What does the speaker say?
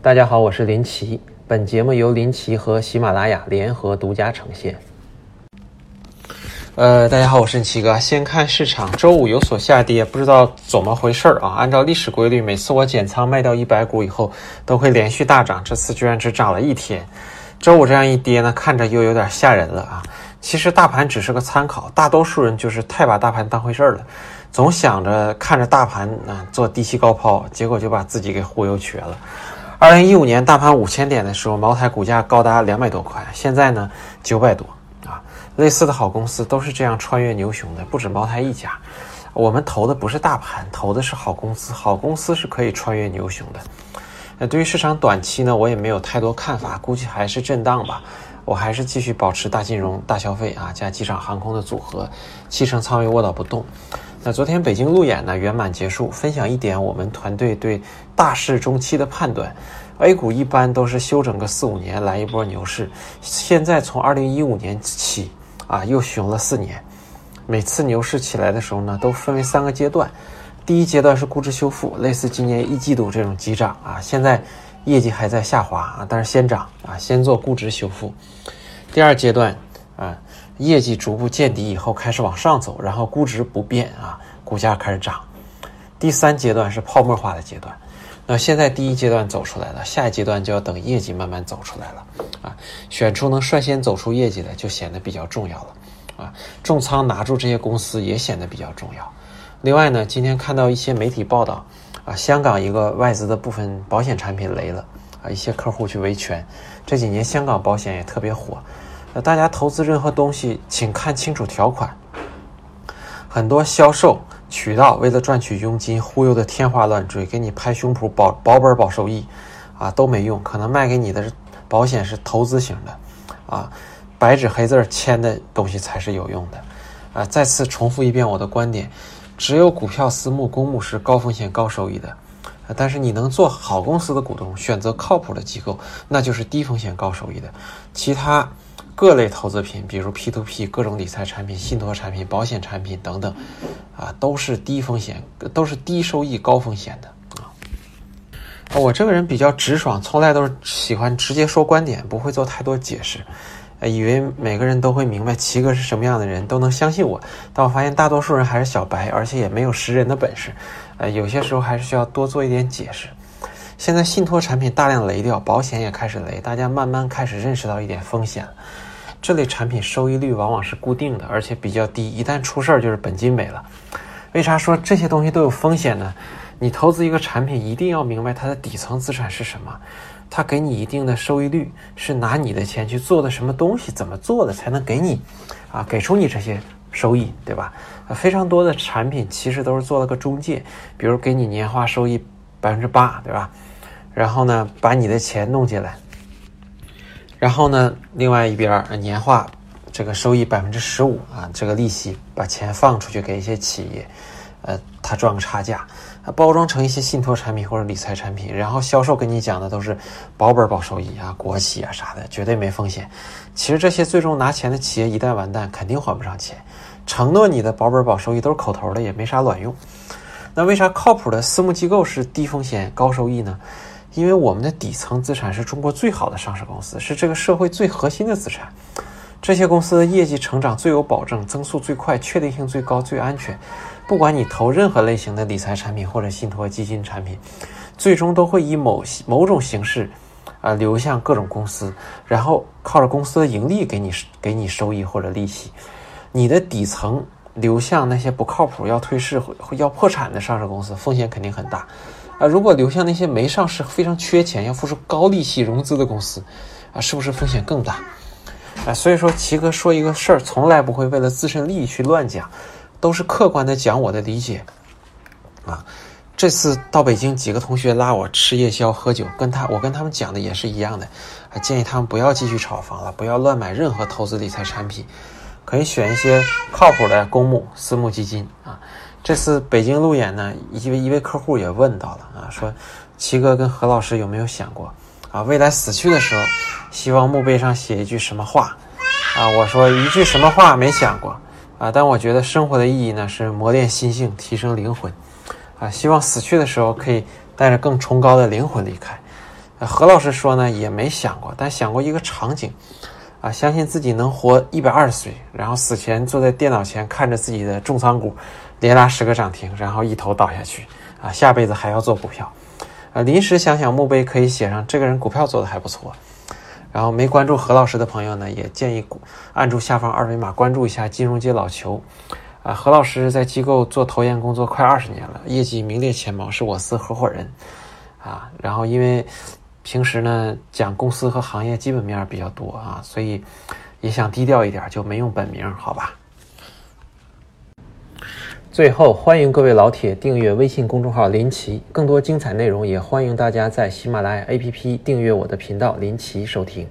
大家好，我是林奇。本节目由林奇和喜马拉雅联合独家呈现。呃，大家好，我是林奇哥。先看市场，周五有所下跌，不知道怎么回事儿啊？按照历史规律，每次我减仓卖掉一百股以后，都会连续大涨，这次居然只涨了一天。周五这样一跌呢，看着又有点吓人了啊！其实大盘只是个参考，大多数人就是太把大盘当回事儿了，总想着看着大盘啊做低吸高抛，结果就把自己给忽悠瘸了。二零一五年大盘五千点的时候，茅台股价高达两百多块，现在呢九百多啊。类似的好公司都是这样穿越牛熊的，不止茅台一家。我们投的不是大盘，投的是好公司，好公司是可以穿越牛熊的。那对于市场短期呢，我也没有太多看法，估计还是震荡吧。我还是继续保持大金融、大消费啊，加机场航空的组合，七成仓位卧倒不动。那昨天北京路演呢圆满结束，分享一点我们团队对大势中期的判断。A 股一般都是休整个四五年来一波牛市，现在从二零一五年起啊又熊了四年。每次牛市起来的时候呢，都分为三个阶段。第一阶段是估值修复，类似今年一季度这种急涨啊，现在业绩还在下滑啊，但是先涨啊，先做估值修复。第二阶段啊，业绩逐步见底以后开始往上走，然后估值不变啊，股价开始涨。第三阶段是泡沫化的阶段，那现在第一阶段走出来了，下一阶段就要等业绩慢慢走出来了啊，选出能率先走出业绩的就显得比较重要了啊，重仓拿住这些公司也显得比较重要。另外呢，今天看到一些媒体报道，啊，香港一个外资的部分保险产品雷了，啊，一些客户去维权。这几年香港保险也特别火，那，大家投资任何东西，请看清楚条款。很多销售渠道为了赚取佣金，忽悠的天花乱坠，给你拍胸脯保保本保收益，啊，都没用，可能卖给你的保险是投资型的，啊，白纸黑字签的东西才是有用的，啊，再次重复一遍我的观点。只有股票私募公募是高风险高收益的，但是你能做好公司的股东，选择靠谱的机构，那就是低风险高收益的。其他各类投资品，比如 P to P 各种理财产品、信托产品、保险产品等等，啊，都是低风险，都是低收益高风险的啊。我这个人比较直爽，从来都是喜欢直接说观点，不会做太多解释。呃，以为每个人都会明白齐哥是什么样的人，都能相信我。但我发现大多数人还是小白，而且也没有识人的本事。呃，有些时候还是需要多做一点解释。现在信托产品大量雷掉，保险也开始雷，大家慢慢开始认识到一点风险。这类产品收益率往往是固定的，而且比较低，一旦出事儿就是本金没了。为啥说这些东西都有风险呢？你投资一个产品，一定要明白它的底层资产是什么。它给你一定的收益率，是拿你的钱去做的什么东西？怎么做的才能给你，啊，给出你这些收益，对吧？非常多的产品其实都是做了个中介，比如给你年化收益百分之八，对吧？然后呢，把你的钱弄进来，然后呢，另外一边年化这个收益百分之十五啊，这个利息把钱放出去给一些企业，呃，他赚个差价。包装成一些信托产品或者理财产品，然后销售跟你讲的都是保本保收益啊、国企啊啥的，绝对没风险。其实这些最终拿钱的企业一旦完蛋，肯定还不上钱。承诺你的保本保收益都是口头的，也没啥卵用。那为啥靠谱的私募机构是低风险高收益呢？因为我们的底层资产是中国最好的上市公司，是这个社会最核心的资产。这些公司的业绩成长最有保证，增速最快，确定性最高，最安全。不管你投任何类型的理财产品或者信托基金产品，最终都会以某某种形式，啊流向各种公司，然后靠着公司的盈利给你给你收益或者利息。你的底层流向那些不靠谱、要退市、会要破产的上市公司，风险肯定很大。啊，如果流向那些没上市、非常缺钱、要付出高利息融资的公司，啊，是不是风险更大？啊，所以说齐哥说一个事儿，从来不会为了自身利益去乱讲。都是客观的讲我的理解，啊，这次到北京，几个同学拉我吃夜宵喝酒，跟他我跟他们讲的也是一样的，还建议他们不要继续炒房了，不要乱买任何投资理财产品，可以选一些靠谱的公募、私募基金啊。这次北京路演呢，一位一位客户也问到了啊，说齐哥跟何老师有没有想过啊，未来死去的时候，希望墓碑上写一句什么话啊？我说一句什么话没想过。啊，但我觉得生活的意义呢是磨练心性，提升灵魂，啊，希望死去的时候可以带着更崇高的灵魂离开。何老师说呢，也没想过，但想过一个场景，相信自己能活一百二十岁，然后死前坐在电脑前看着自己的重仓股连拉十个涨停，然后一头倒下去，啊，下辈子还要做股票，啊，临时想想墓碑可以写上这个人股票做的还不错，然后没关注何老师的朋友呢，也建议按住下方二维码关注一下金融街老邱，啊，何老师在机构做投研工作快二十年了，业绩名列前茅，是我司合伙人，啊，然后因为。平时呢讲公司和行业基本面比较多啊，所以也想低调一点，就没用本名，好吧。最后，欢迎各位老铁订阅微信公众号林奇，更多精彩内容也欢迎大家在喜马拉雅 APP 订阅我的频道林奇收听。